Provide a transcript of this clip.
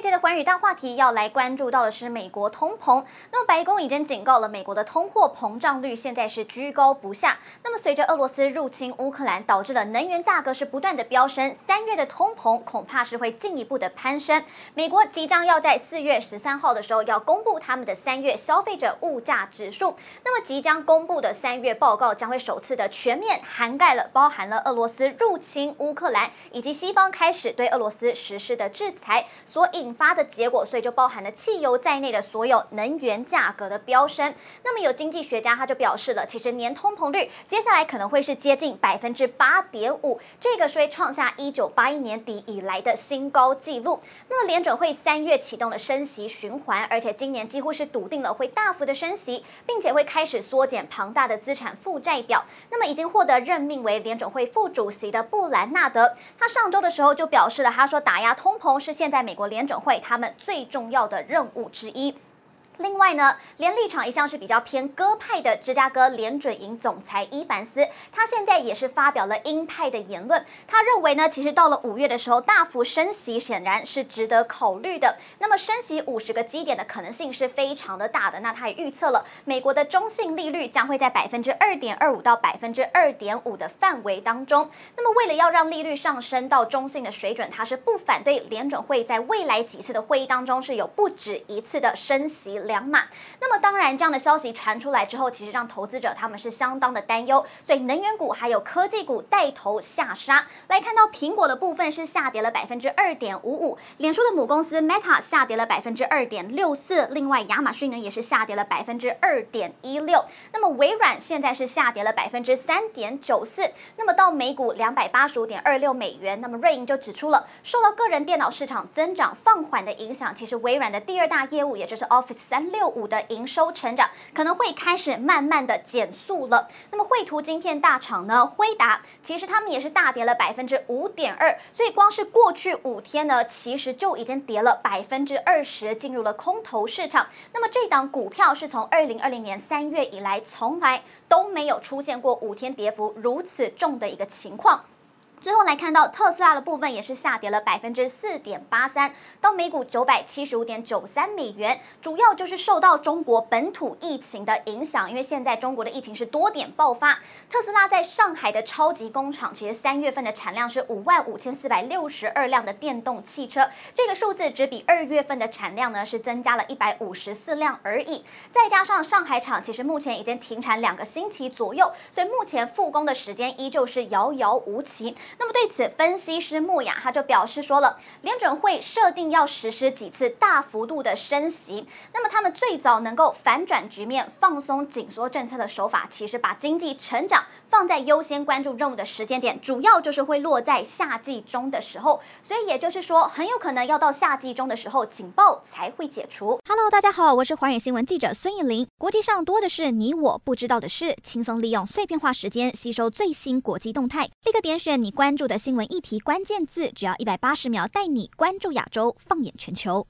这一节的寰宇大话题要来关注到的是美国通膨。那么白宫已经警告了，美国的通货膨胀率现在是居高不下。那么随着俄罗斯入侵乌克兰，导致了能源价格是不断的飙升，三月的通膨恐怕是会进一步的攀升。美国即将要在四月十三号的时候要公布他们的三月消费者物价指数。那么即将公布的三月报告将会首次的全面涵盖了包含了俄罗斯入侵乌克兰以及西方开始对俄罗斯实施的制裁所引发的结果，所以就包含了汽油在内的所有能源价格的飙升。那么有经济学家他就表示了，其实年通膨率接下来可能会是接近百分之八点五，这个是会创下一九八一年底以来的新高纪录。那么联准会三月启动了升息循环，而且今年几乎是笃定了会大幅的升息，并且会开始缩减庞大的资产负债表。那么已经获得任命为联准会副主席的布兰纳德，他上周的时候就表示了，他说打压通膨是现在美国联准会。他们最重要的任务之一。另外呢，连立场一向是比较偏鸽派的芝加哥联准银总裁伊凡斯，他现在也是发表了鹰派的言论。他认为呢，其实到了五月的时候，大幅升息显然是值得考虑的。那么升息五十个基点的可能性是非常的大的。那他也预测了美国的中性利率将会在百分之二点二五到百分之二点五的范围当中。那么为了要让利率上升到中性的水准，他是不反对联准会在未来几次的会议当中是有不止一次的升息。两码，那么当然，这样的消息传出来之后，其实让投资者他们是相当的担忧，所以能源股还有科技股带头下杀。来看到苹果的部分是下跌了百分之二点五五，脸书的母公司 Meta 下跌了百分之二点六四，另外亚马逊呢也是下跌了百分之二点一六。那么微软现在是下跌了百分之三点九四，那么到每股两百八十五点二六美元。那么瑞银就指出了，受到个人电脑市场增长放缓的影响，其实微软的第二大业务也就是 Office 三六五的营收成长可能会开始慢慢的减速了。那么绘图晶片大厂呢，辉达其实他们也是大跌了百分之五点二，所以光是过去五天呢，其实就已经跌了百分之二十，进入了空头市场。那么这档股票是从二零二零年三月以来，从来都没有出现过五天跌幅如此重的一个情况。最后来看到特斯拉的部分也是下跌了百分之四点八三，到每股九百七十五点九三美元，主要就是受到中国本土疫情的影响，因为现在中国的疫情是多点爆发。特斯拉在上海的超级工厂，其实三月份的产量是五万五千四百六十二辆的电动汽车，这个数字只比二月份的产量呢是增加了一百五十四辆而已。再加上上海厂其实目前已经停产两个星期左右，所以目前复工的时间依旧是遥遥无期。那么对此，分析师莫雅他就表示说了，联准会设定要实施几次大幅度的升息，那么他们最早能够反转局面、放松紧缩政策的手法，其实把经济成长放在优先关注任务的时间点，主要就是会落在夏季中的时候，所以也就是说，很有可能要到夏季中的时候，警报才会解除。Hello，大家好，我是寰宇新闻记者孙艺林。国际上多的是你我不知道的事，轻松利用碎片化时间吸收最新国际动态，立刻点选你关注的新闻议题关键字，只要一百八十秒，带你关注亚洲，放眼全球。